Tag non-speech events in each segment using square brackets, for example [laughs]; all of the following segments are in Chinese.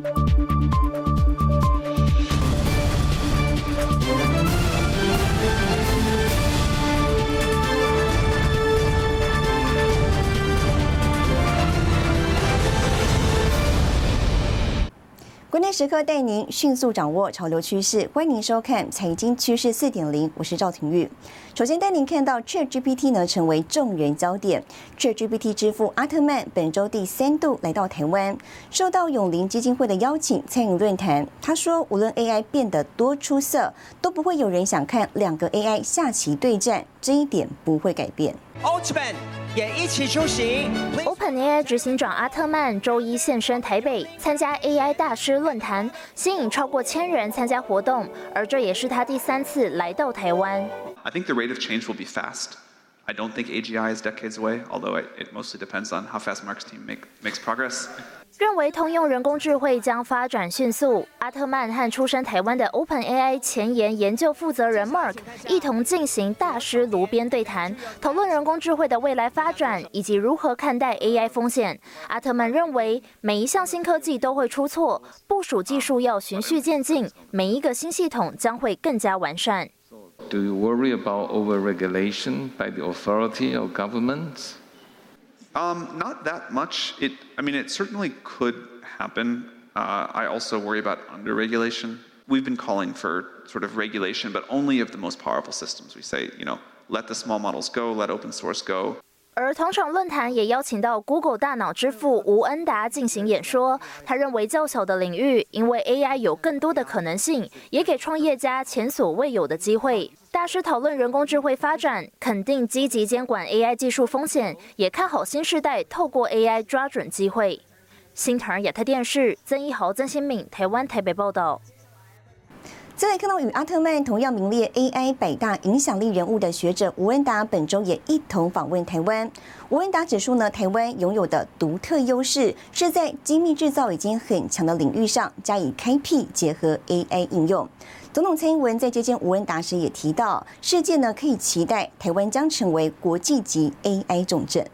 关时刻带您迅速掌握潮流趋势，欢迎收看《财经趋势四点零》，我是赵廷玉。首先带您看到 ChatGPT 呢成为众人焦点，ChatGPT 之父阿特曼本周第三度来到台湾，受到永林基金会的邀请参与论坛。他说，无论 AI 变得多出色，都不会有人想看两个 AI 下棋对战，这一点不会改变。也一起出席。OpenAI 执行长阿特曼周一现身台北，参加 AI 大师论坛，吸引超过千人参加活动，而这也是他第三次来到台湾。I think the rate of change will be fast. I don't think AGI is decades away, although it, it mostly depends on how fast Mark's team make, makes progress. 认为通用人工智慧将发展迅速。阿特曼和出身台湾的 OpenAI 前沿研究负责人 Mark 一同进行大师炉边对谈，讨论人工智慧的未来发展以及如何看待 AI 风险。阿特曼认为，每一项新科技都会出错，部署技术要循序渐进，每一个新系统将会更加完善。Do you worry about over-regulation by the authority or governments? Um, not that much. It, I mean, it certainly could happen. Uh, I also worry about under-regulation. We've been calling for sort of regulation, but only of the most powerful systems. We say, you know, let the small models go, let open source go. 而同场论坛也邀请到 Google 大脑之父吴恩达进行演说。他认为较小的领域，因为 AI 有更多的可能性，也给创业家前所未有的机会。大师讨论人工智慧发展，肯定积极监管 AI 技术风险，也看好新时代透过 AI 抓准机会。新唐亚特电视曾一豪、曾新敏，台湾台北报道。再来看到与阿特曼同样名列 AI 百大影响力人物的学者吴恩达，本周也一同访问台湾。吴恩达指出呢，台湾拥有的独特优势是在精密制造已经很强的领域上加以开辟，结合 AI 应用。总统蔡英文在接见吴恩达时也提到，世界呢可以期待台湾将成为国际级 AI 重镇。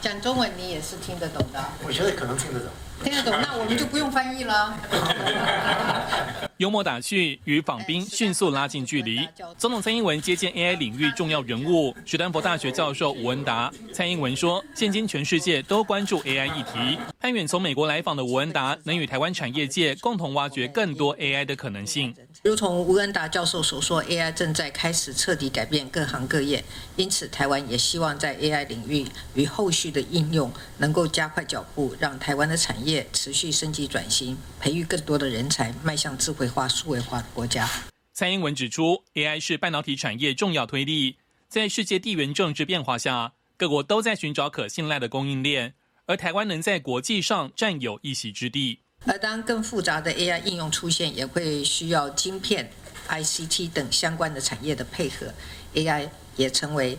讲中文你也是听得懂的，我觉得可能听得懂。听得懂，那我们就不用翻译了。[laughs] [laughs] 幽默打趣与访宾迅速拉近距离。总统蔡英文接见 [laughs] AI 领域重要人物，史丹佛大学教授吴文达。蔡英文说，现今全世界都关注 AI 议题。攀远从美国来访的吴文达，能与台湾产业界共同挖掘更多 [laughs] AI 的可能性。如同吴恩达教授所说，AI 正在开始彻底改变各行各业，因此台湾也希望在 AI 领域与后续的应用能够加快脚步，让台湾的产业持续升级转型，培育更多的人才，迈向智慧化、数位化的国家。蔡英文指出，AI 是半导体产业重要推力，在世界地缘政治变化下，各国都在寻找可信赖的供应链，而台湾能在国际上占有一席之地。而当更复杂的 AI 应用出现，也会需要晶片、ICT 等相关的产业的配合，AI 也成为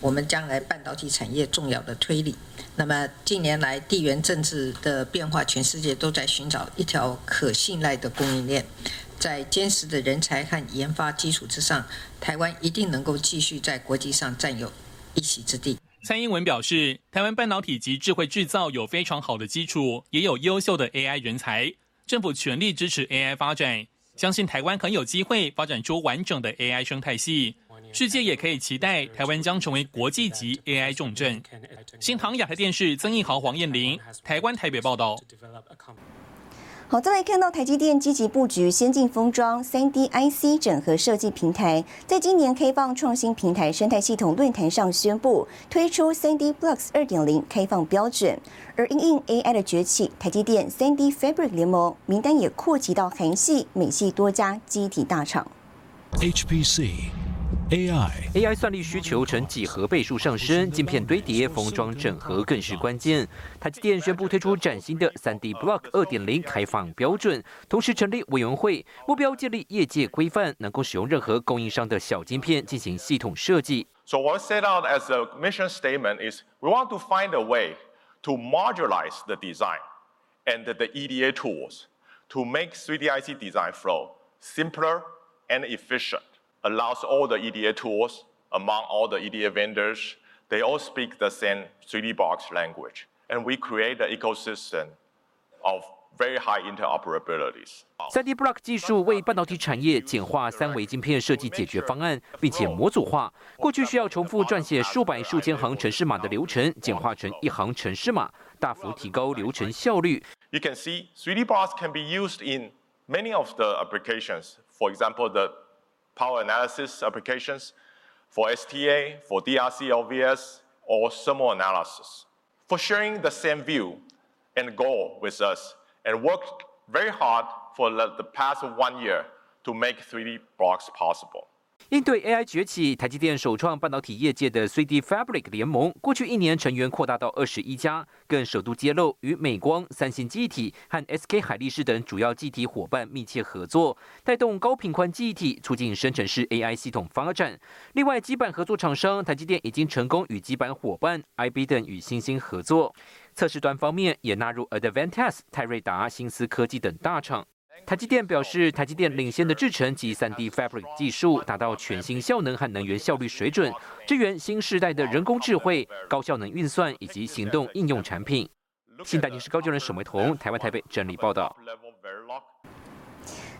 我们将来半导体产业重要的推力。那么近年来地缘政治的变化，全世界都在寻找一条可信赖的供应链，在坚实的人才和研发基础之上，台湾一定能够继续在国际上占有一席之地。蔡英文表示，台湾半导体及智慧制造有非常好的基础，也有优秀的 AI 人才，政府全力支持 AI 发展，相信台湾很有机会发展出完整的 AI 生态系，世界也可以期待台湾将成为国际级 AI 重镇。新唐亚太电视曾义豪、黄燕玲，台湾台北报道。好，再来看到台积电积极布局先进封装、三 D IC 整合设计平台，在今年开放创新平台生态系统论坛上宣布推出三 D Blocks 二点零开放标准。而因应 AI 的崛起，台积电三 D Fabric 联盟名单也扩及到韩系、美系多家机体大厂。HPC。AI AI 算力需求呈几何倍数上升，晶片堆叠、封装整合更是关键。台积电宣布推出崭新的 3D Block 2.0开放标准，同时成立委员会，目标建立业界规范，能够使用任何供应商的小晶片进行系统设计。So what set out as a mission statement is we want to find a way to modularize the design and the EDA tools to make 3D IC design flow simpler and efficient. allows all the EDA tools among all the EDA vendors. They all speak the same 3D box language. And we create an ecosystem of very high interoperabilities. 3D Block 技术为半导体产业简化三维晶片设计解决方案，并且模组化。过去需要重复撰写数百、数千行程式码的流程，简化成一行程式码，大幅提高流程效率。You can see 3D blocks can be used in many of the applications. For example, the power analysis applications for STA, for DRC LVS, or thermal analysis. For sharing the same view and goal with us and worked very hard for the past one year to make 3D blocks possible. 应对 AI 崛起，台积电首创半导体业界的 3D Fabric 联盟，过去一年成员扩大到二十一家，更首度揭露与美光、三星记忆体和 SK 海力士等主要记忆体伙伴密切合作，带动高频宽记忆体，促进生成式 AI 系统发展。另外，基板合作厂商台积电已经成功与基板伙伴 IB 等与星星合作，测试端方面也纳入 Advantest、泰瑞达、新思科技等大厂。台积电表示，台积电领先的制程及 3D Fabric 技术达到全新效能和能源效率水准，支援新时代的人工智慧、高效能运算以及行动应用产品。新台电视高就人沈维彤，台湾台北整理报道。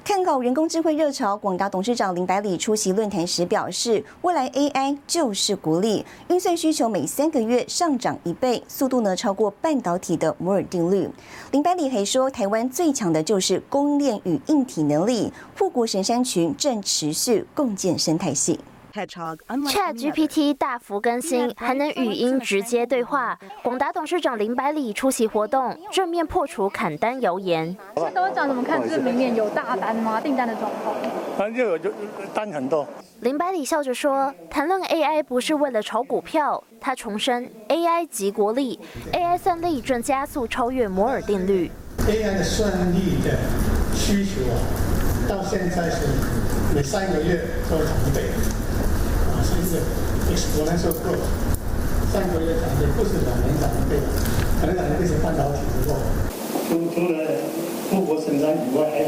看好人工智慧热潮，广达董事长林百里出席论坛时表示，未来 AI 就是国力，运算需求每三个月上涨一倍，速度呢超过半导体的摩尔定律。林百里还说，台湾最强的就是供应链与硬体能力，护国神山群正持续共建生态系。Chat GPT 大幅更新，还能语音直接对话。广达董事长林百里出席活动，正面破除砍单谣言。董事长怎么看？这明年有大单吗？订单的状况？反正就有就单很多。林百里笑着说：“谈论 AI 不是为了炒股票。”他重申：“AI 即国力，AI 算力正加速超越摩尔定律。”AI 的算力的需求啊，到现在是每三个月都涨一倍。我们说过，三个月讲的不是两年涨一倍，可能两年是半导体之后，除除了富国成长以外，还有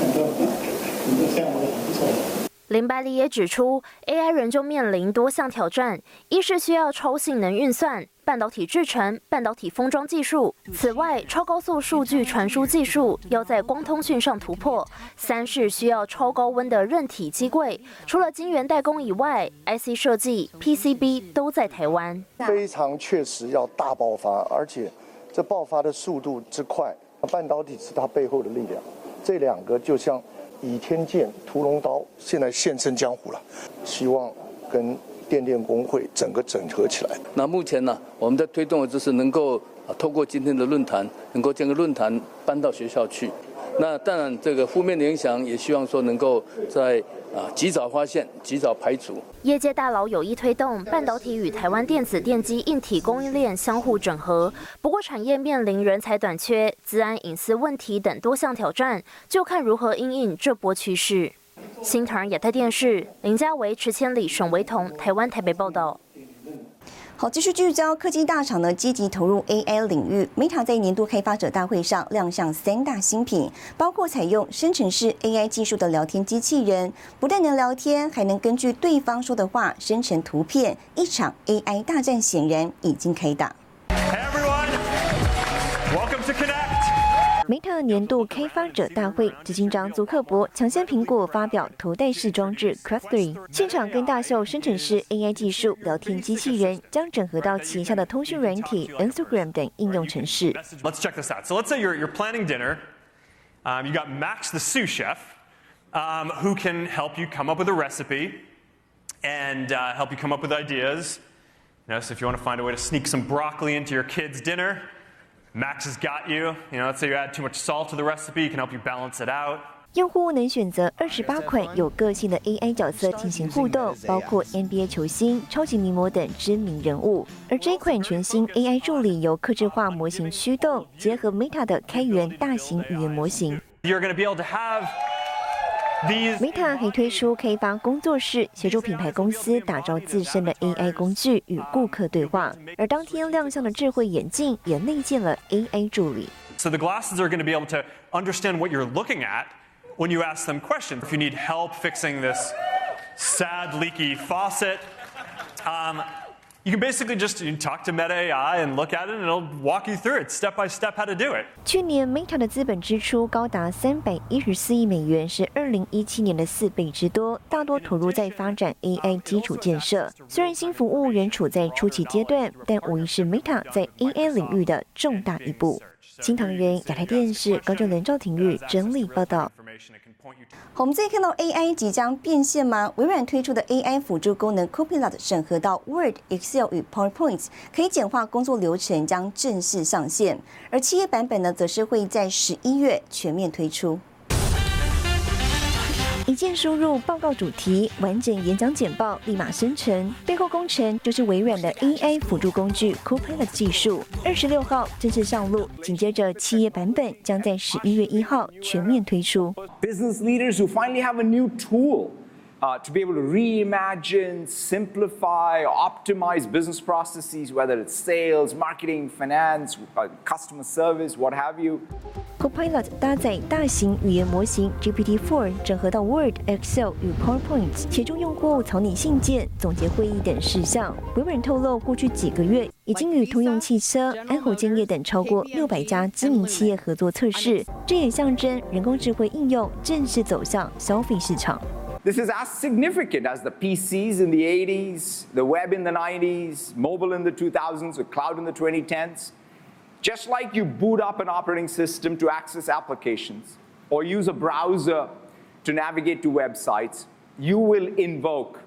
很多很多项目都很不错。林百里也指出，AI 仍旧面临多项挑战，一是需要超性能运算、半导体制程、半导体封装技术；此外，超高速数据传输技术要在光通讯上突破；三是需要超高温的韧体机柜。除了晶圆代工以外，IC 设计、PCB 都在台湾。非常确实要大爆发，而且这爆发的速度之快，半导体是它背后的力量。这两个就像。倚天剑、屠龙刀，现在现身江湖了。希望跟电电工会整个整合起来。那目前呢，我们在推动的就是能够啊，透过今天的论坛，能够将个论坛搬到学校去。那当然，这个负面的影响也希望说能够在啊及早发现、及早排除。业界大佬有意推动半导体与台湾电子电机硬体供应链相互整合，不过产业面临人才短缺、资安隐私问题等多项挑战，就看如何应应这波趋势。新唐亚太电视林家维、池千里、沈维彤，台湾台北报道。好，继续聚焦科技大厂呢，积极投入 AI 领域。Meta 在年度开发者大会上亮相三大新品，包括采用生成式 AI 技术的聊天机器人，不但能聊天，还能根据对方说的话生成图片。一场 AI 大战显然已经开打。Meta 年度开发者大会，执行长祖克伯抢先苹果发表头戴式装置 Quest 3，现场跟大秀生成式 AI 技术聊天机器人，将整合到旗下的通讯软体 Instagram 等应用程式。Let's check this out. So let's say you're you're planning dinner. Um, you got Max the sous chef, um, who can help you come up with a recipe and uh, help you come up with ideas. You know, so if you want to find a way to sneak some broccoli into your kid's dinner. Max has got you. You know, let's say you add too much salt to the recipe, it can help you balance it out. 用户能选择二十八款有个性的 AI 角色进行互动，包括 NBA 球星、超级名模等知名人物。而这款全新 AI 助理由客制化模型驱动，结合 Meta 的开源大型语言模型。You're going to be able to have Meta 还推出开发工作室，协助品牌公司打造自身的 AI 工具与顾客对话。而当天亮相的智慧眼镜也内建了 AI 助理。So the glasses are going to be able to understand what you're looking at when you ask them questions. If you need help fixing this sad leaky faucet, um, You can basically just talk to Meta AI and look at it, and it'll walk you through it step by step how to do it. 去年 Meta 的资本支出高达三百一十四亿美元，是二零一七年的四倍之多，大多投入在发展 AI 基础建设。虽然新服务仍处在初期阶段，但无疑是 Meta 在 AI 领域的重大一步。新唐人亚太电视高正伦、赵廷玉整理报道。我们再看到 AI 即将变现吗？微软推出的 AI 辅助功能 Copilot 审核到 Word、Excel 与 PowerPoints，可以简化工作流程，将正式上线。而企业版本呢，则是会在十一月全面推出。一键输入报告主题，完整演讲简报立马生成。背后工程就是微软的 AI 辅助工具 Copilot 技术。二十六号正式上路，紧接着企业版本将在十一月一号全面推出。Business leaders who finally have a new tool. Uh, to be able to reimagine, simplify, optimize business processes, whether it's sales, marketing, finance, uh, customer service, what have you. Copilot 搭载大型语言模型 GPT-4，整合到 Word、Excel 与 PowerPoint，协助用户草拟信件、总结会议等事项。微软透露，过去几个月已经与通用汽车、安侯建业等超过六百家知名企业合作测试，这也象征人工智慧应用正式走向消费市场。This is as significant as the PCs in the 80s, the web in the 90s, mobile in the 2000s, or cloud in the 2010s. Just like you boot up an operating system to access applications or use a browser to navigate to websites, you will invoke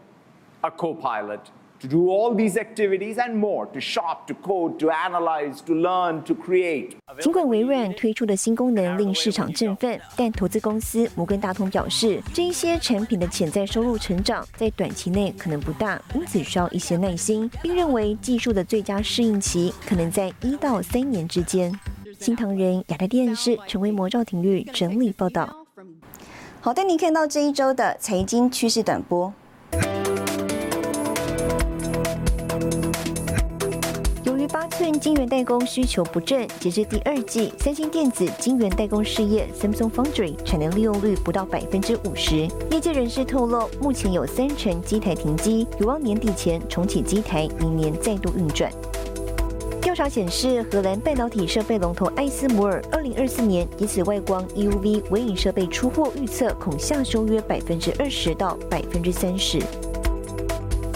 a copilot to do all these activities and more to shop, to code, to analyze, to learn, to create. 尽管微软推出的新功能令市场振奋，但投资公司摩根大通表示，这一些产品的潜在收入成长在短期内可能不大，因此需要一些耐心，并认为技术的最佳适应期可能在一到三年之间。新唐人亚太电视陈为魔赵廷玉整理报道。好，带您看到这一周的财经趋势短波。寸晶圆代工需求不振，截至第二季，三星电子晶圆代工事业 Samsung Foundry 产能利用率不到百分之五十。业界人士透露，目前有三成机台停机，有望年底前重启机台，明年再度运转。调查显示，荷兰半导体设备龙头艾斯摩尔，二零二四年以此外光 EUV 微影设备出货预测恐下修约百分之二十到百分之三十。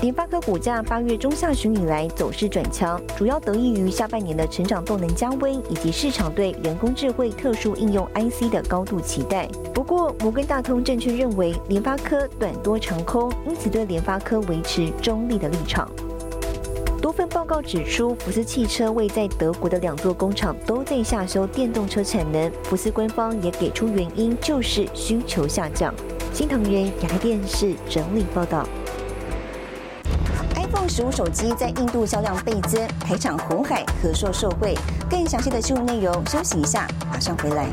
联发科股价八月中下旬以来走势转强，主要得益于下半年的成长动能加温，以及市场对人工智慧特殊应用 IC 的高度期待。不过，摩根大通证券认为联发科短多长空，因此对联发科维持中立的立场。多份报告指出，福斯汽车未在德国的两座工厂都在下修电动车产能，福斯官方也给出原因，就是需求下降。新唐人亚太电视整理报道。iPhone 十五手机在印度销量倍增，台厂红海合硕受惠。更详细的新闻内容，休息一下，马上回来。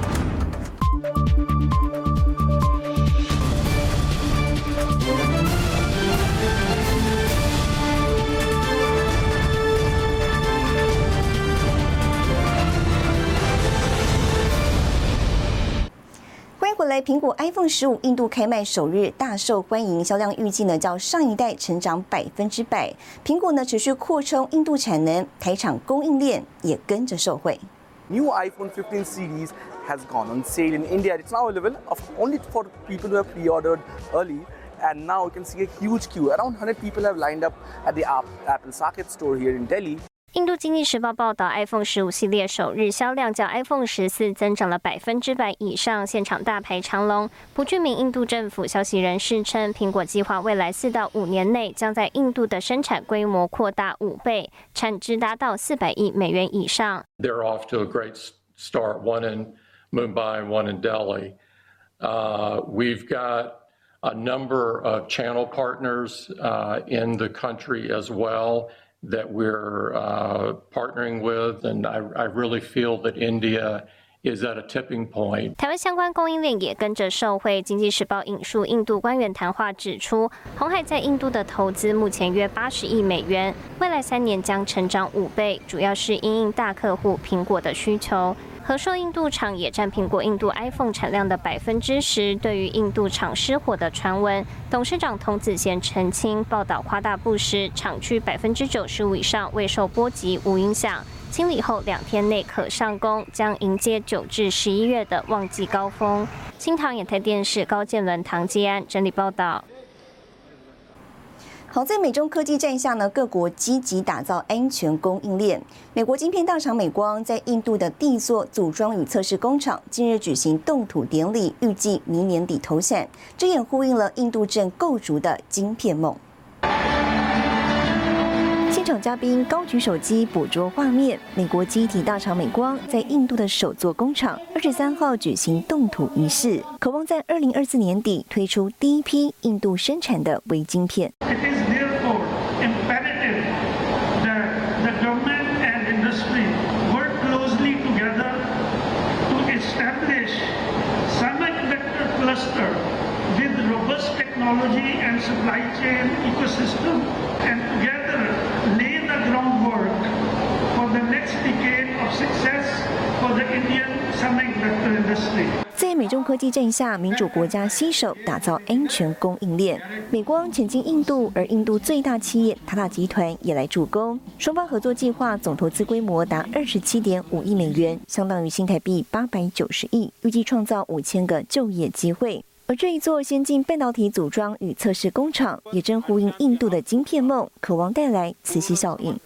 来，苹果 iPhone 十五印度开卖首日大受欢迎，销量预计呢较上一代成长百分之百。苹果呢持续扩充印度产能，台厂供应链也跟着受惠。New iPhone 15 series has gone on sale in India. It's now available of only for people who have pre-ordered early. And now you can see a huge queue. Around 100 people have lined up at the Apple Socket store here in Delhi. 印度经济时报报道，iPhone 十五系列首日销量较 iPhone 十四增长了百分之百以上，现场大排长龙。不具名印度政府消息人士称，苹果计划未来四到五年内将在印度的生产规模扩大五倍，产值达到四百亿美元以上。They're off to a great start. One in Mumbai, one in Delhi. Uh, we've got a number of channel partners uh, in the country as well. That we're partnering with, and I, I really feel that India is at a tipping point. 台湾相关供应链也跟着受惠。经济时报引述印度官员谈话指出，红海在印度的投资目前约八十亿美元，未来三年将成长五倍，主要是因应大客户苹果的需求。和硕印度厂也占苹果印度 iPhone 产量的百分之十。对于印度厂失火的传闻，董事长童子贤澄清，报道夸大不实，厂区百分之九十五以上未受波及，无影响。清理后两天内可上工，将迎接九至十一月的旺季高峰。新唐演台电视高建伦、唐基安整理报道。好在美中科技战下呢，各国积极打造安全供应链。美国晶片大厂美光在印度的第一座组装与测试工厂近日举行动土典礼，预计明年底投产，这也呼应了印度正构筑的晶片梦。现场嘉宾高举手机捕捉画面，美国机体大厂美光在印度的首座工厂二十三号举行动土仪式，渴望在二零二四年底推出第一批印度生产的微晶片 lay the groundwork for the next decade of success for the Indian semiconductor industry. 在美中科技战下，民主国家携手打造安全供应链。美光前进印度，而印度最大企业塔塔集团也来助攻。双方合作计划总投资规模达二十七点五亿美元，相当于新台币八百九十亿，预计创造五千个就业机会。而这一座先进半导体组装与测试工厂，也正呼应印度的晶片梦，渴望带来磁吸效应。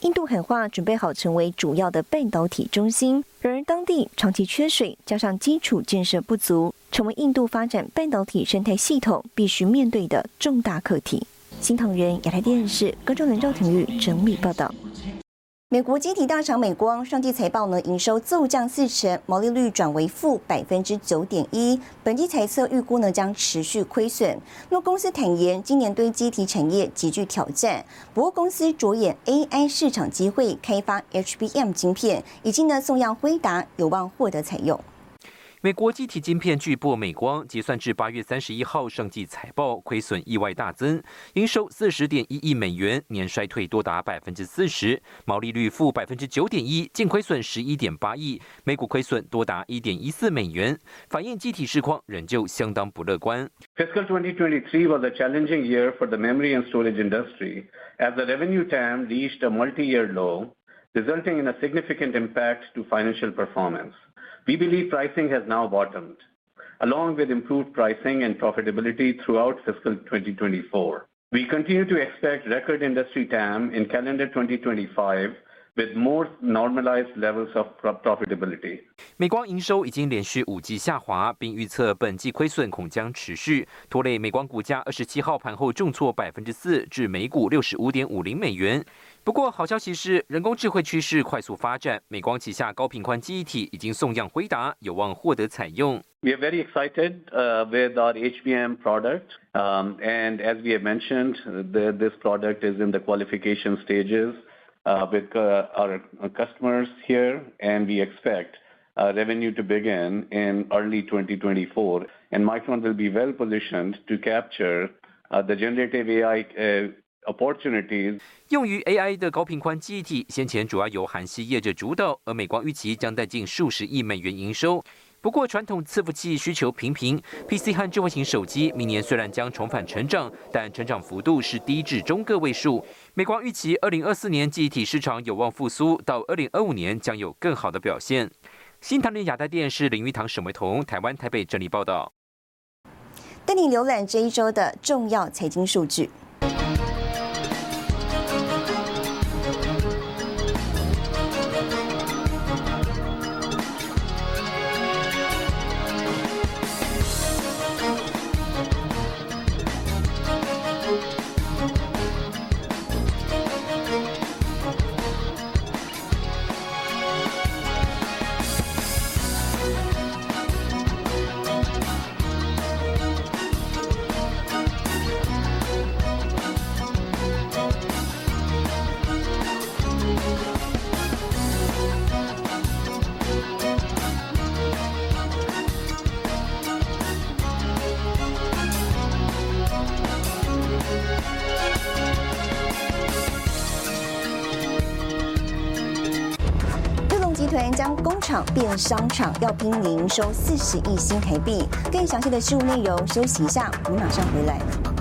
印度喊话，准备好成为主要的半导体中心。然而，当地长期缺水，加上基础建设不足，成为印度发展半导体生态系统必须面对的重大课题。新唐人亚太电视高中人赵廷玉整理报道。美国晶体大厂美光上季财报呢，营收骤降四成，毛利率转为负百分之九点一。本季财测预估呢，将持续亏损。那公司坦言，今年对晶体产业极具挑战。不过，公司着眼 AI 市场机会，开发 HBM 晶片，已经呢送样辉达，有望获得采用。美国机体晶片巨擘美光结算至八月三十一号上季财报，亏损意外大增，营收四十点一亿美元，年衰退多达百分之四十，毛利率负百分之九点一，净亏损十一点八亿，每股亏损多达一点一四美元，反映机体市况仍旧相当不乐观。We believe pricing has now bottomed, along with improved pricing and profitability throughout fiscal 2024. We continue to expect record industry TAM in calendar 2025 with more normalized levels of profitability. 美光营收已经连续五季下滑，并预测本季亏损恐将持续，拖累美光股价二十七号盘后重挫百分之四，至每股六十五点五零美元。 不过，好消息是，人工智慧趋势快速发展，美光旗下高频宽记忆体已经送样回答，有望获得采用。We are very excited with our HBM product, and as we have mentioned, this product is in the qualification stages with our customers here, and we expect revenue to begin in early 2024. And Micron will be well positioned to capture the generative AI. 用于 AI 的高频宽记忆体，先前主要由韩系业者主导，而美光预期将带进数十亿美元营收。不过，传统伺服器需求平平，PC 和智慧型手机明年虽然将重返成长，但成长幅度是低至中个位数。美光预期，二零二四年记忆体市场有望复苏，到二零二五年将有更好的表现。新唐人亚太电视林玉堂、沈维彤，台湾台北整理报道。带你浏览这一周的重要财经数据。将工厂变商场，要拼营收四十亿新台币。更详细的事务内容，休息一下，我们马上回来。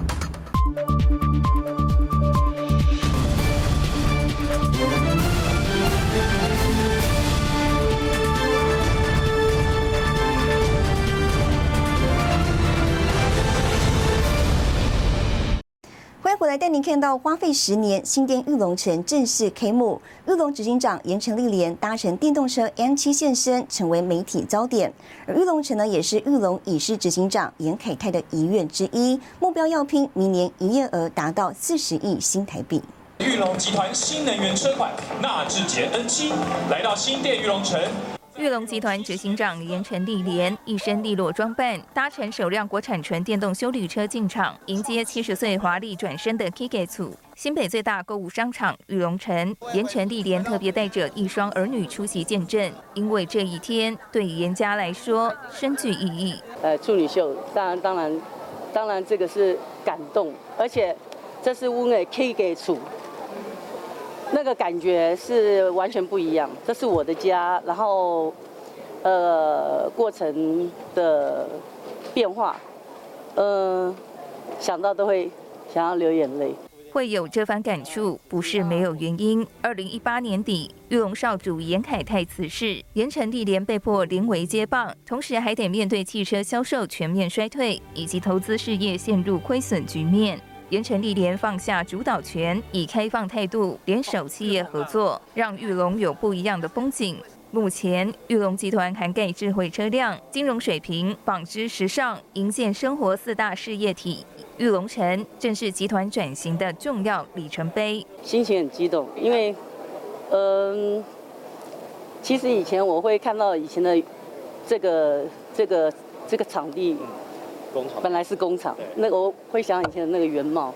您看到花费十年新店玉龙城正式开幕。玉龙执行长严成立连搭乘电动车 M 七现身，成为媒体焦点。而玉龙城呢，也是玉龙已是执行长严凯泰的遗愿之一，目标要拼明年营业额达到四十亿新台币。玉龙集团新能源车款纳智捷 N 七来到新店玉龙城。玉龙集团执行长严成立连一身利落装扮，搭乘首辆国产纯电动修旅车进场，迎接七十岁华丽转身的 k i g e t s。新北最大购物商场玉龙城，严成立连特别带着一双儿女出席见证，因为这一天对严家来说深具意义。呃，处女秀，当然当然当然这个是感动，而且这是屋内 Kigetsu。那个感觉是完全不一样，这是我的家，然后，呃，过程的变化，呃，想到都会想要流眼泪。会有这番感触，不是没有原因。二零一八年底，玉龙少主严凯泰辞世，严成立连被迫临危接棒，同时还得面对汽车销售全面衰退，以及投资事业陷入亏损局面。严成立连放下主导权，以开放态度联手企业合作，让玉龙有不一样的风景。目前，玉龙集团涵盖智慧车辆、金融水平、纺织时尚、营建生活四大事业体。玉龙城正是集团转型的重要里程碑。心情很激动，因为，嗯，其实以前我会看到以前的这个这个这个场地。本来是工厂，那个我会想以前的那个原貌，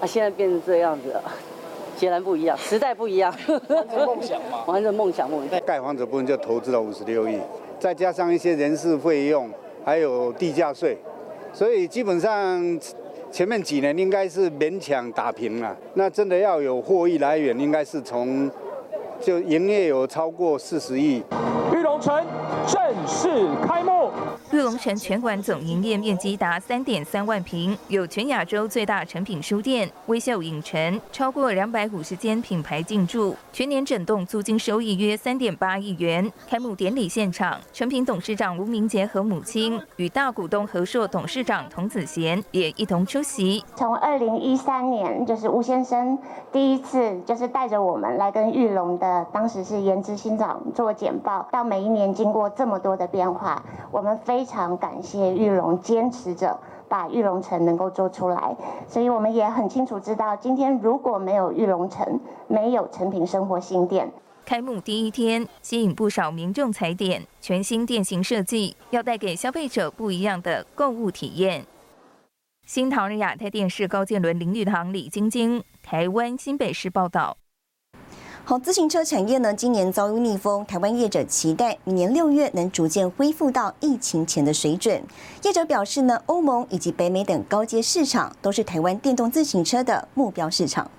啊，现在变成这样子了，[laughs] 截然不一样，时代不一样。完成梦想嘛，[laughs] 完成梦想梦想。盖房子部分就投资了五十六亿，再加上一些人事费用，还有地价税，所以基本上前面几年应该是勉强打平了。那真的要有获益来源，应该是从就营业有超过四十亿。玉龙城正式开幕。玉龙城全馆总营业面积达三点三万平，有全亚洲最大成品书店、微笑影城，超过两百五十间品牌进驻，全年整栋租金收益约三点八亿元。开幕典礼现场，成品董事长吴明杰和母亲与大股东和硕董事长童子贤也一同出席。从二零一三年，就是吴先生第一次就是带着我们来跟玉龙的当时是颜值新长做简报，到每一年经过这么多的变化，我们非。非常感谢玉龙坚持着把玉龙城能够做出来，所以我们也很清楚知道，今天如果没有玉龙城，没有成品生活新店，开幕第一天吸引不少民众踩点，全新店型设计要带给消费者不一样的购物体验。新唐人亚太电视高建伦林玉堂李晶晶，台湾新北市报道。好，自行车产业呢，今年遭遇逆风，台湾业者期待明年六月能逐渐恢复到疫情前的水准。业者表示呢，欧盟以及北美等高阶市场都是台湾电动自行车的目标市场。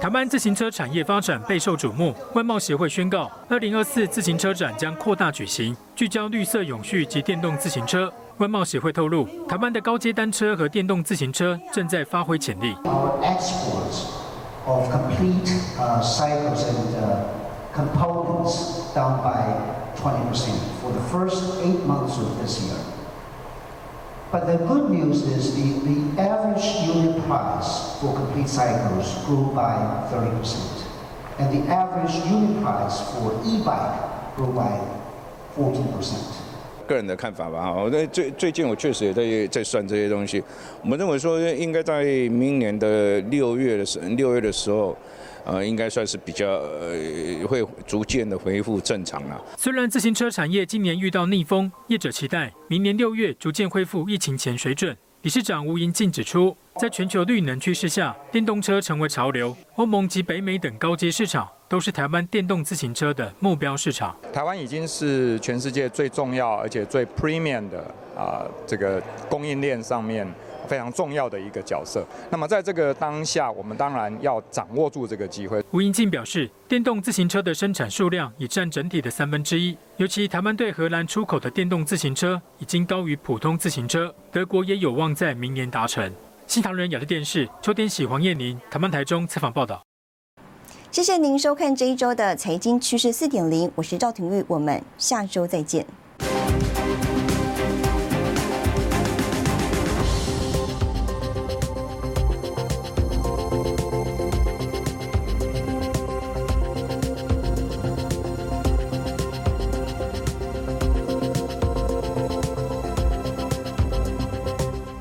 台湾自行车产业发展备受瞩目，外贸协会宣告，二零二四自行车展将扩大举行，聚焦绿色永续及电动自行车。外贸协会透露，台湾的高阶单车和电动自行车正在发挥潜力。Of complete uh, cycles and uh, components down by 20% for the first eight months of this year. But the good news is the, the average unit price for complete cycles grew by 30%. And the average unit price for e-bike grew by 14%。个人的看法吧，哈，那最最近我确实也在在算这些东西。我们认为说，应该在明年的六月的时六月的时候，呃，应该算是比较呃，会逐渐的恢复正常了。虽然自行车产业今年遇到逆风，业者期待明年六月逐渐恢复疫情前水准。理事长吴银静指出，在全球绿能趋势下，电动车成为潮流，欧盟及北美等高阶市场。都是台湾电动自行车的目标市场。台湾已经是全世界最重要而且最 premium 的啊，这个供应链上面非常重要的一个角色。那么在这个当下，我们当然要掌握住这个机会。吴英静表示，电动自行车的生产数量已占整体的三分之一，尤其台湾对荷兰出口的电动自行车已经高于普通自行车，德国也有望在明年达成。新唐人亚的电视邱天喜、黄燕玲，台湾台中采访报道。谢谢您收看这一周的财经趋势四点零，我是赵廷玉，我们下周再见。